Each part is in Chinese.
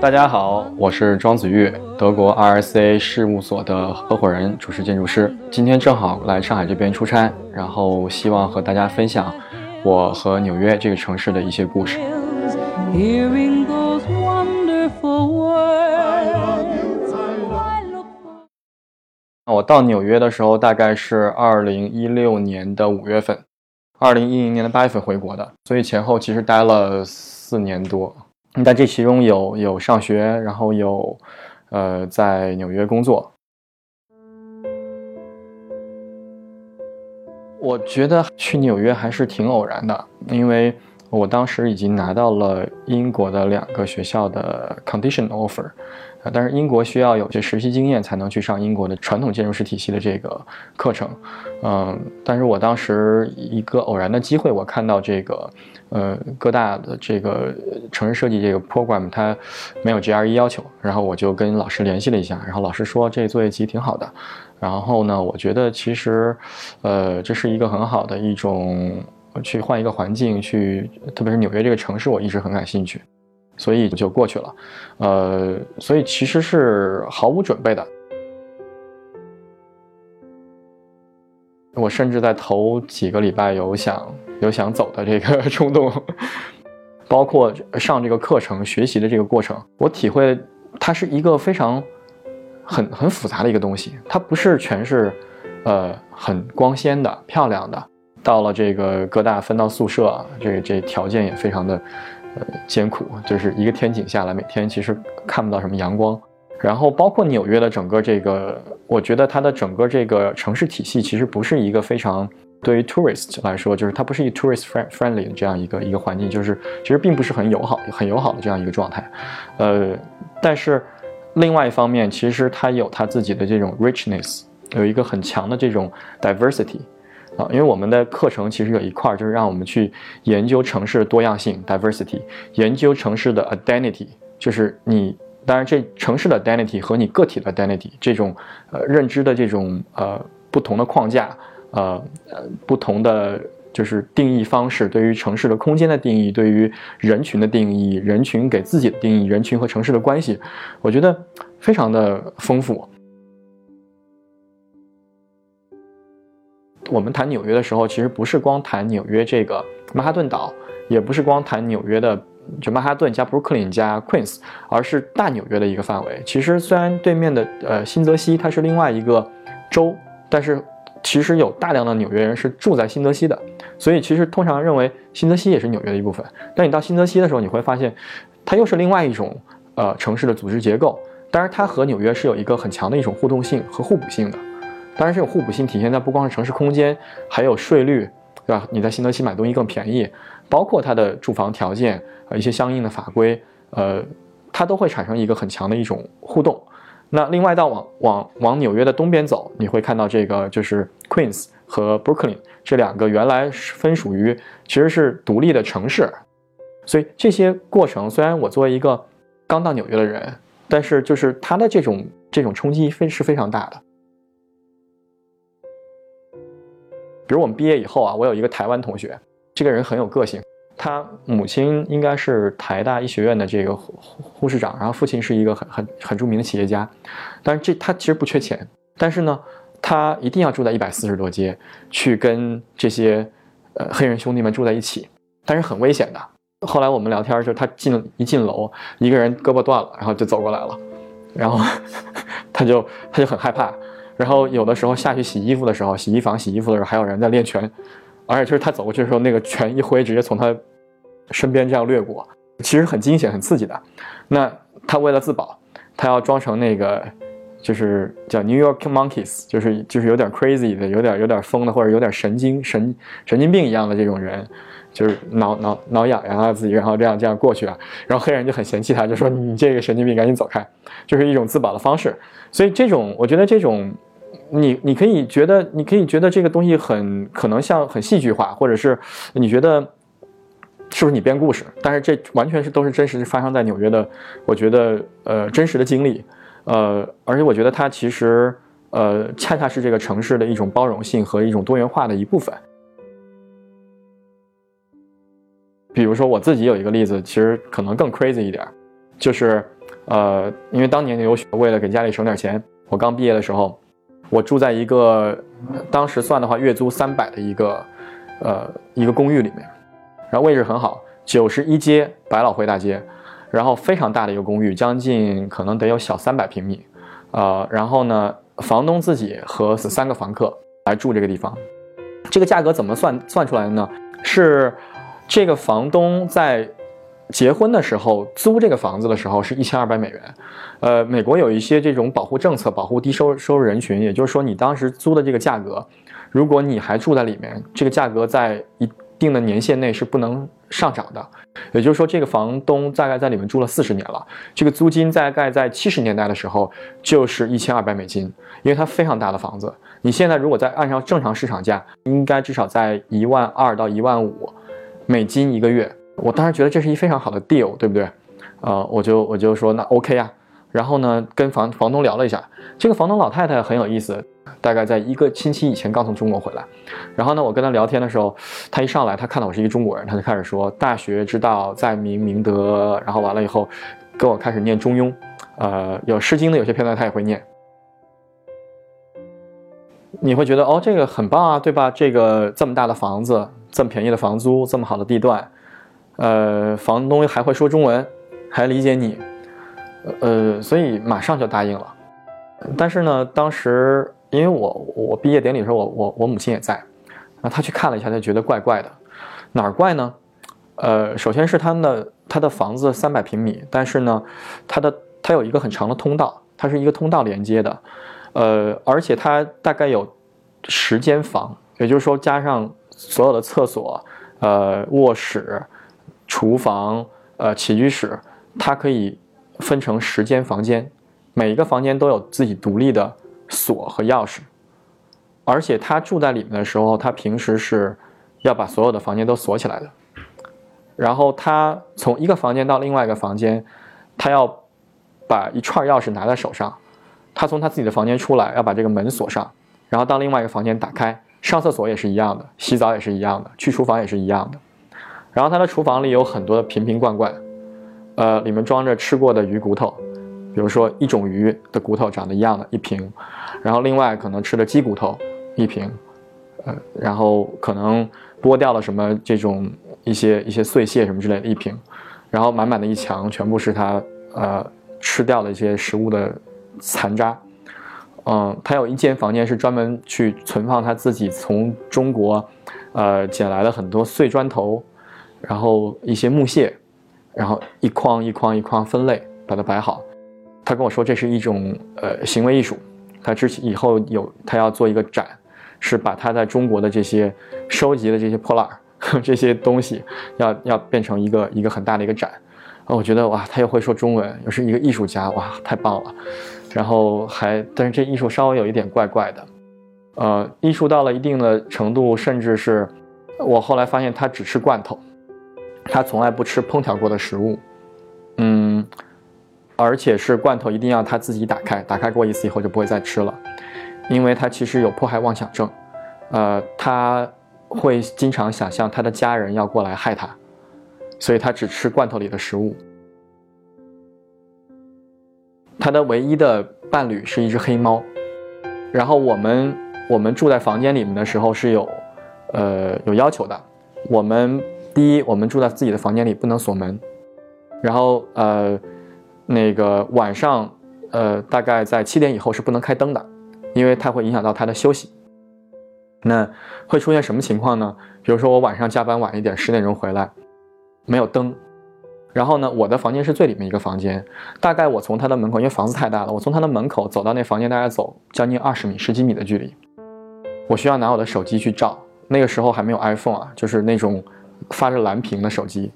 大家好，我是庄子玉，德国 RSA 事务所的合伙人、主持建筑师。今天正好来上海这边出差，然后希望和大家分享我和纽约这个城市的一些故事。我到纽约的时候大概是二零一六年的五月份，二零一零年的八月份回国的，所以前后其实待了四年多。但这其中有有上学，然后有，呃，在纽约工作。我觉得去纽约还是挺偶然的，因为我当时已经拿到了英国的两个学校的 condition offer。啊，但是英国需要有些实习经验才能去上英国的传统建筑师体系的这个课程，嗯，但是我当时一个偶然的机会，我看到这个，呃，各大的这个城市设计这个 program 它没有 GRE 要求，然后我就跟老师联系了一下，然后老师说这作业集挺好的，然后呢，我觉得其实，呃，这是一个很好的一种去换一个环境去，特别是纽约这个城市，我一直很感兴趣。所以就过去了，呃，所以其实是毫无准备的。我甚至在头几个礼拜有想有想走的这个 冲动，包括上这个课程学习的这个过程，我体会它是一个非常很很复杂的一个东西，它不是全是呃很光鲜的漂亮的。到了这个各大分到宿舍，这这条件也非常的。呃，艰苦就是一个天井下来，每天其实看不到什么阳光。然后包括纽约的整个这个，我觉得它的整个这个城市体系其实不是一个非常对于 tourist 来说，就是它不是一 tourist friendly 的这样一个一个环境，就是其实并不是很友好、很友好的这样一个状态。呃，但是另外一方面，其实它有它自己的这种 richness，有一个很强的这种 diversity。啊，因为我们的课程其实有一块，就是让我们去研究城市的多样性 （diversity），研究城市的 identity，就是你当然这城市的 identity 和你个体的 identity 这种呃认知的这种呃不同的框架，呃呃不同的就是定义方式，对于城市的空间的定义，对于人群的定义，人群给自己的定义，人群和城市的关系，我觉得非常的丰富。我们谈纽约的时候，其实不是光谈纽约这个曼哈顿岛，也不是光谈纽约的就曼哈顿加布鲁克林加 Queens，而是大纽约的一个范围。其实虽然对面的呃新泽西它是另外一个州，但是其实有大量的纽约人是住在新泽西的，所以其实通常认为新泽西也是纽约的一部分。但你到新泽西的时候，你会发现它又是另外一种呃城市的组织结构，当然它和纽约是有一个很强的一种互动性和互补性的。当然，这种互补性体现在不光是城市空间，还有税率，对吧？你在新泽西买东西更便宜，包括它的住房条件，呃，一些相应的法规，呃，它都会产生一个很强的一种互动。那另外，到往往往纽约的东边走，你会看到这个就是 Queens 和 Brooklyn 这两个原来是分属于其实是独立的城市。所以这些过程，虽然我作为一个刚到纽约的人，但是就是它的这种这种冲击非是非常大的。比如我们毕业以后啊，我有一个台湾同学，这个人很有个性。他母亲应该是台大医学院的这个护护士长，然后父亲是一个很很很著名的企业家。但是这他其实不缺钱，但是呢，他一定要住在一百四十多街，去跟这些呃黑人兄弟们住在一起，但是很危险的。后来我们聊天就他进一进楼，一个人胳膊断了，然后就走过来了，然后 他就他就很害怕。然后有的时候下去洗衣服的时候，洗衣房洗衣服的时候还有人在练拳，而且就是他走过去的时候，那个拳一挥，直接从他身边这样掠过，其实很惊险、很刺激的。那他为了自保，他要装成那个就是叫 New York Monkeys，就是就是有点 crazy 的、有点有点疯的，或者有点神经神神经病一样的这种人，就是挠挠挠痒痒啊自己，然后这样这样过去啊。然后黑人就很嫌弃他，就说你这个神经病，赶紧走开，就是一种自保的方式。所以这种，我觉得这种。你你可以觉得，你可以觉得这个东西很可能像很戏剧化，或者是你觉得是不是你编故事？但是这完全是都是真实发生在纽约的，我觉得呃真实的经历，呃，而且我觉得它其实呃恰恰是这个城市的一种包容性和一种多元化的一部分。比如说我自己有一个例子，其实可能更 crazy 一点，就是呃，因为当年留学，为了给家里省点钱，我刚毕业的时候，我住在一个当时算的话月租三百的一个呃一个公寓里面，然后位置很好，九十一街百老汇大街，然后非常大的一个公寓，将近可能得有小三百平米，呃，然后呢，房东自己和三个房客来住这个地方，这个价格怎么算算出来的呢？是这个房东在。结婚的时候租这个房子的时候是一千二百美元，呃，美国有一些这种保护政策，保护低收收入人群，也就是说你当时租的这个价格，如果你还住在里面，这个价格在一定的年限内是不能上涨的。也就是说，这个房东大概在里面住了四十年了，这个租金大概在七十年代的时候就是一千二百美金，因为它非常大的房子，你现在如果在按照正常市场价，应该至少在一万二到一万五美金一个月。我当时觉得这是一非常好的 deal，对不对？呃，我就我就说那 OK 啊。然后呢，跟房房东聊了一下，这个房东老太太很有意思，大概在一个星期以前刚从中国回来。然后呢，我跟她聊天的时候，她一上来，她看到我是一个中国人，她就开始说大学之道在明明德。然后完了以后，跟我开始念《中庸》，呃，有《诗经》的有些片段她也会念。你会觉得哦，这个很棒啊，对吧？这个这么大的房子，这么便宜的房租，这么好的地段。呃，房东还会说中文，还理解你，呃，所以马上就答应了。但是呢，当时因为我我毕业典礼的时候，我我我母亲也在，然后她去看了一下，她觉得怪怪的，哪儿怪呢？呃，首先是他们的他的房子三百平米，但是呢，他的他有一个很长的通道，它是一个通道连接的，呃，而且它大概有十间房，也就是说加上所有的厕所，呃，卧室。厨房，呃，起居室，它可以分成十间房间，每一个房间都有自己独立的锁和钥匙，而且他住在里面的时候，他平时是要把所有的房间都锁起来的。然后他从一个房间到另外一个房间，他要把一串钥匙拿在手上，他从他自己的房间出来要把这个门锁上，然后到另外一个房间打开，上厕所也是一样的，洗澡也是一样的，去厨房也是一样的。然后他的厨房里有很多的瓶瓶罐罐，呃，里面装着吃过的鱼骨头，比如说一种鱼的骨头长得一样的一瓶，然后另外可能吃的鸡骨头一瓶，呃，然后可能剥掉了什么这种一些一些碎屑什么之类的一瓶，然后满满的一墙全部是他呃吃掉的一些食物的残渣，嗯，他有一间房间是专门去存放他自己从中国，呃捡来的很多碎砖头。然后一些木屑，然后一筐一筐一筐分类，把它摆好。他跟我说这是一种呃行为艺术，他之前以后有他要做一个展，是把他在中国的这些收集的这些破烂儿 这些东西，要要变成一个一个很大的一个展。啊，我觉得哇，他又会说中文，又是一个艺术家，哇，太棒了。然后还，但是这艺术稍微有一点怪怪的，呃，艺术到了一定的程度，甚至是我后来发现他只吃罐头。他从来不吃烹调过的食物，嗯，而且是罐头一定要他自己打开，打开过一次以后就不会再吃了，因为他其实有迫害妄想症，呃，他会经常想象他的家人要过来害他，所以他只吃罐头里的食物。他的唯一的伴侣是一只黑猫，然后我们我们住在房间里面的时候是有，呃，有要求的，我们。第一，我们住在自己的房间里，不能锁门。然后，呃，那个晚上，呃，大概在七点以后是不能开灯的，因为它会影响到他的休息。那会出现什么情况呢？比如说我晚上加班晚一点，十点钟回来，没有灯。然后呢，我的房间是最里面一个房间，大概我从他的门口，因为房子太大了，我从他的门口走到那房间，大概走将近二十米、十几米的距离。我需要拿我的手机去照，那个时候还没有 iPhone 啊，就是那种。发着蓝屏的手机，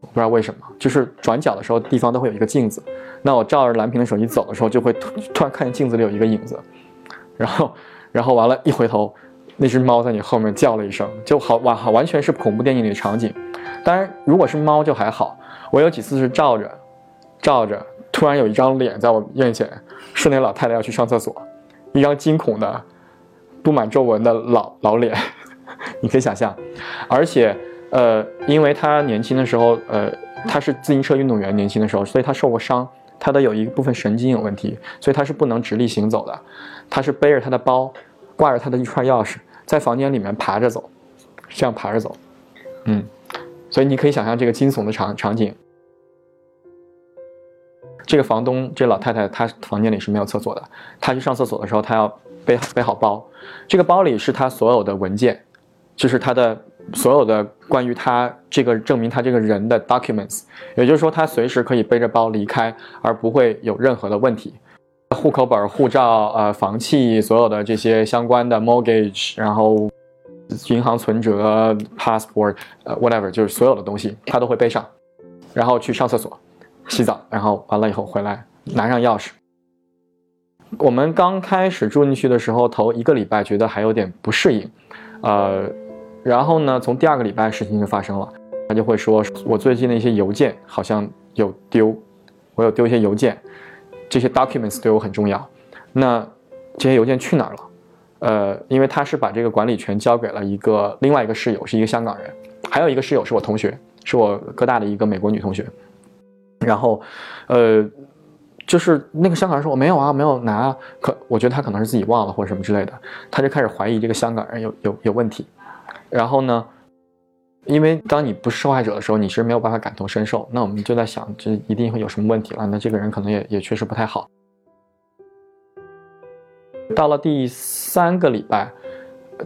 我不知道为什么，就是转角的时候地方都会有一个镜子，那我照着蓝屏的手机走的时候，就会突突然看见镜子里有一个影子，然后，然后完了，一回头，那只猫在你后面叫了一声，就好完完全是恐怖电影里的场景。当然，如果是猫就还好，我有几次是照着，照着，突然有一张脸在我面前，是那老太太要去上厕所，一张惊恐的、布满皱纹的老老脸。你可以想象，而且呃，因为他年轻的时候，呃，他是自行车运动员，年轻的时候，所以他受过伤，他的有一部分神经有问题，所以他是不能直立行走的，他是背着他的包，挂着他的一串钥匙，在房间里面爬着走，这样爬着走，嗯，所以你可以想象这个惊悚的场场景。这个房东，这老太太，她房间里是没有厕所的。她去上厕所的时候，她要背背好包，这个包里是她所有的文件，就是她的所有的关于她这个证明她这个人的 documents。也就是说，她随时可以背着包离开，而不会有任何的问题。户口本、护照、呃，房契，所有的这些相关的 mortgage，然后银行存折、passport，呃，whatever，就是所有的东西，他都会背上，然后去上厕所。洗澡，然后完了以后回来拿上钥匙。我们刚开始住进去的时候，头一个礼拜觉得还有点不适应，呃，然后呢，从第二个礼拜事情就发生了，他就会说，我最近的一些邮件好像有丢，我有丢一些邮件，这些 documents 对我很重要。那这些邮件去哪儿了？呃，因为他是把这个管理权交给了一个另外一个室友，是一个香港人，还有一个室友是我同学，是我哥大的一个美国女同学。然后，呃，就是那个香港人说我没有啊，没有拿，可我觉得他可能是自己忘了或者什么之类的，他就开始怀疑这个香港人有有有问题。然后呢，因为当你不是受害者的时候，你是没有办法感同身受。那我们就在想，这一定会有什么问题了。那这个人可能也也确实不太好。到了第三个礼拜，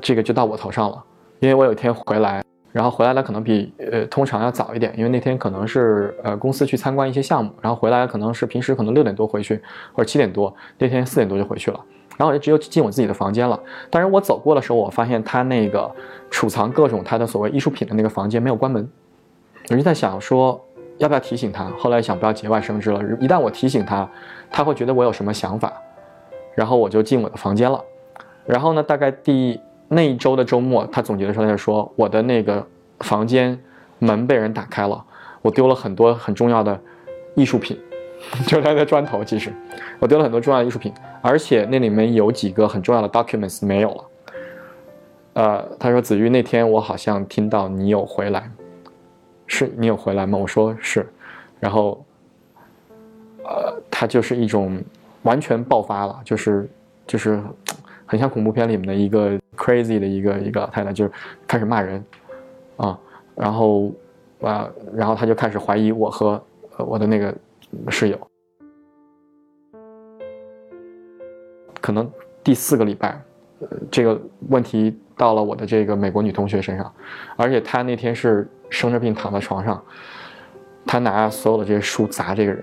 这个就到我头上了，因为我有一天回来。然后回来的可能比呃通常要早一点，因为那天可能是呃公司去参观一些项目，然后回来可能是平时可能六点多回去或者七点多，那天四点多就回去了，然后我就只有进我自己的房间了。但是我走过的时候，我发现他那个储藏各种他的所谓艺术品的那个房间没有关门，我就在想说要不要提醒他，后来想不要节外生枝了，一旦我提醒他，他会觉得我有什么想法，然后我就进我的房间了，然后呢，大概第。那一周的周末，他总结的时候，他就说：“我的那个房间门被人打开了，我丢了很多很重要的艺术品，就是他的砖头。其实我丢了很多重要的艺术品，而且那里面有几个很重要的 documents 没有了。”呃，他说：“子玉，那天我好像听到你有回来，是你有回来吗？”我说：“是。”然后，呃，他就是一种完全爆发了，就是就是。很像恐怖片里面的一个 crazy 的一个一个老太太，就是开始骂人，啊，然后啊，然后他就开始怀疑我和我的那个室友。可能第四个礼拜，这个问题到了我的这个美国女同学身上，而且她那天是生着病躺在床上，她拿所有的这些书砸这个人，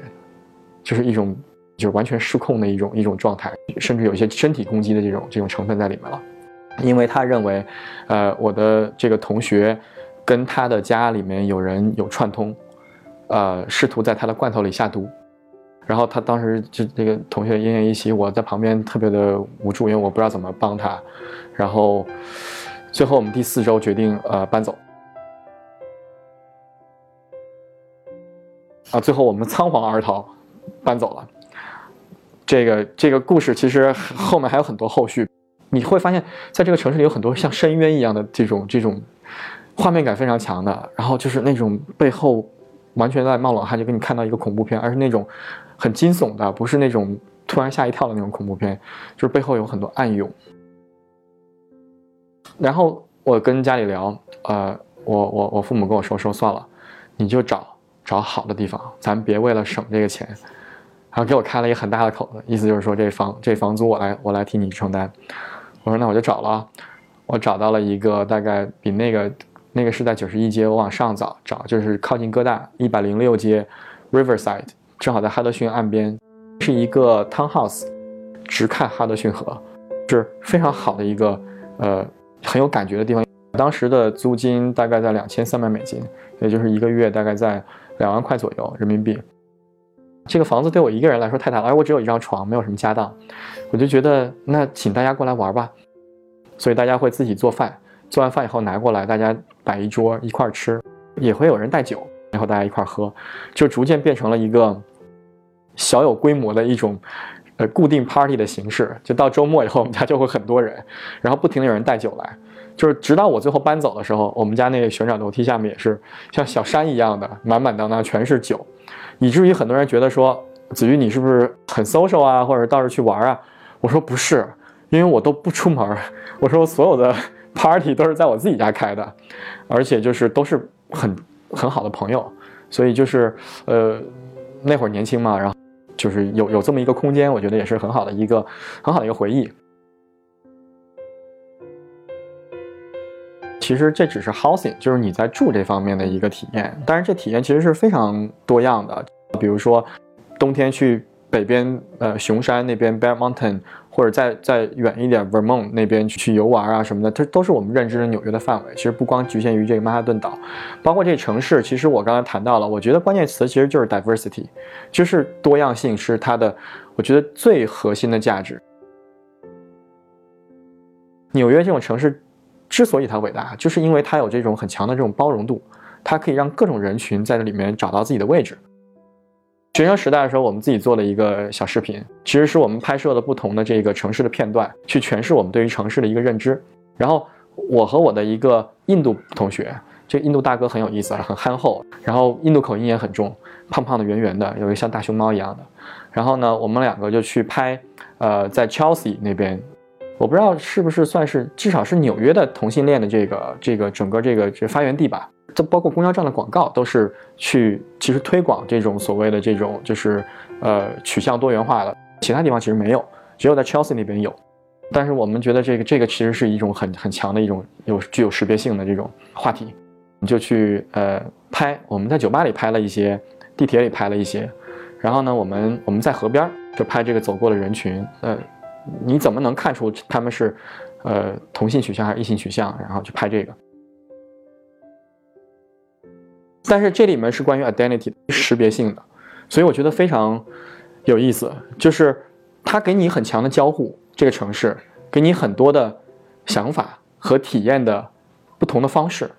就是一种。就是完全失控的一种一种状态，甚至有一些身体攻击的这种这种成分在里面了，因为他认为，呃，我的这个同学跟他的家里面有人有串通，呃，试图在他的罐头里下毒，然后他当时就这个同学奄奄一息，我在旁边特别的无助，因为我不知道怎么帮他，然后最后我们第四周决定呃搬走，啊，最后我们仓皇而逃，搬走了。这个这个故事其实后面还有很多后续，你会发现在这个城市里有很多像深渊一样的这种这种画面感非常强的，然后就是那种背后完全在冒冷汗，就给你看到一个恐怖片，而是那种很惊悚的，不是那种突然吓一跳的那种恐怖片，就是背后有很多暗涌。然后我跟家里聊，呃，我我我父母跟我说说算了，你就找找好的地方，咱别为了省这个钱。然后给我开了一个很大的口子，意思就是说这房这房租我来我来替你承担。我说那我就找了，我找到了一个大概比那个那个是在九十一街，我往上找找就是靠近哥大一百零六街，Riverside，正好在哈德逊岸边，是一个 townhouse，直看哈德逊河，是非常好的一个呃很有感觉的地方。当时的租金大概在两千三百美金，也就是一个月大概在两万块左右人民币。这个房子对我一个人来说太大了，而我只有一张床，没有什么家当，我就觉得那请大家过来玩吧。所以大家会自己做饭，做完饭以后拿过来，大家摆一桌一块吃，也会有人带酒，然后大家一块喝，就逐渐变成了一个小有规模的一种呃固定 party 的形式。就到周末以后，我们家就会很多人，然后不停的有人带酒来，就是直到我最后搬走的时候，我们家那个旋转楼梯下面也是像小山一样的满满当当全是酒，以至于很多人觉得说子瑜你是不是很 social 啊，或者到处去玩啊？我说不是，因为我都不出门，我说所有的 party 都是在我自己家开的，而且就是都是很很好的朋友，所以就是呃那会儿年轻嘛，然后就是有有这么一个空间，我觉得也是很好的一个很好的一个回忆。其实这只是 housing，就是你在住这方面的一个体验。但是这体验其实是非常多样的，比如说冬天去北边，呃，熊山那边 Bear Mountain，或者再再远一点 Vermont 那边去游玩啊什么的，这都是我们认知的纽约的范围。其实不光局限于这个曼哈顿岛，包括这城市。其实我刚才谈到了，我觉得关键词其实就是 diversity，就是多样性是它的，我觉得最核心的价值。纽约这种城市。之所以它伟大，就是因为它有这种很强的这种包容度，它可以让各种人群在这里面找到自己的位置。学生时代的时候，我们自己做了一个小视频，其实是我们拍摄了不同的这个城市的片段，去诠释我们对于城市的一个认知。然后我和我的一个印度同学，这印度大哥很有意思，很憨厚，然后印度口音也很重，胖胖的、圆圆的，有一个像大熊猫一样的。然后呢，我们两个就去拍，呃，在 Chelsea 那边。我不知道是不是算是至少是纽约的同性恋的这个这个整个这个这发源地吧？这包括公交站的广告都是去其实推广这种所谓的这种就是呃取向多元化的，其他地方其实没有，只有在 Chelsea 那边有。但是我们觉得这个这个其实是一种很很强的一种有具有识别性的这种话题，你就去呃拍，我们在酒吧里拍了一些，地铁里拍了一些，然后呢，我们我们在河边就拍这个走过的人群，呃。你怎么能看出他们是，呃，同性取向还是异性取向？然后去拍这个。但是这里面是关于 identity 识别性的，所以我觉得非常有意思，就是它给你很强的交互，这个城市给你很多的想法和体验的不同的方式，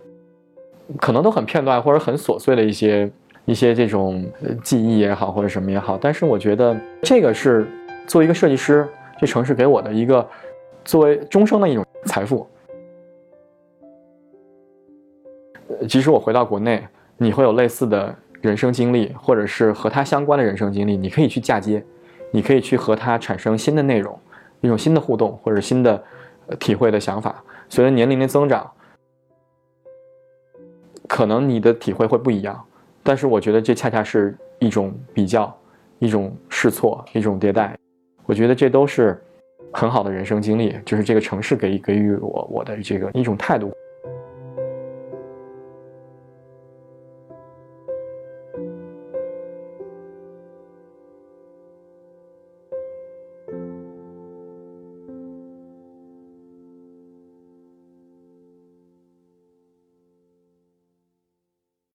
可能都很片段或者很琐碎的一些一些这种记忆也好或者什么也好，但是我觉得这个是作为一个设计师。这城市给我的一个作为终生的一种财富。即使我回到国内，你会有类似的人生经历，或者是和他相关的人生经历，你可以去嫁接，你可以去和他产生新的内容，一种新的互动或者新的体会的想法。随着年龄的增长，可能你的体会会不一样，但是我觉得这恰恰是一种比较，一种试错，一种迭代。我觉得这都是很好的人生经历，就是这个城市给予给予我我的这个一种态度。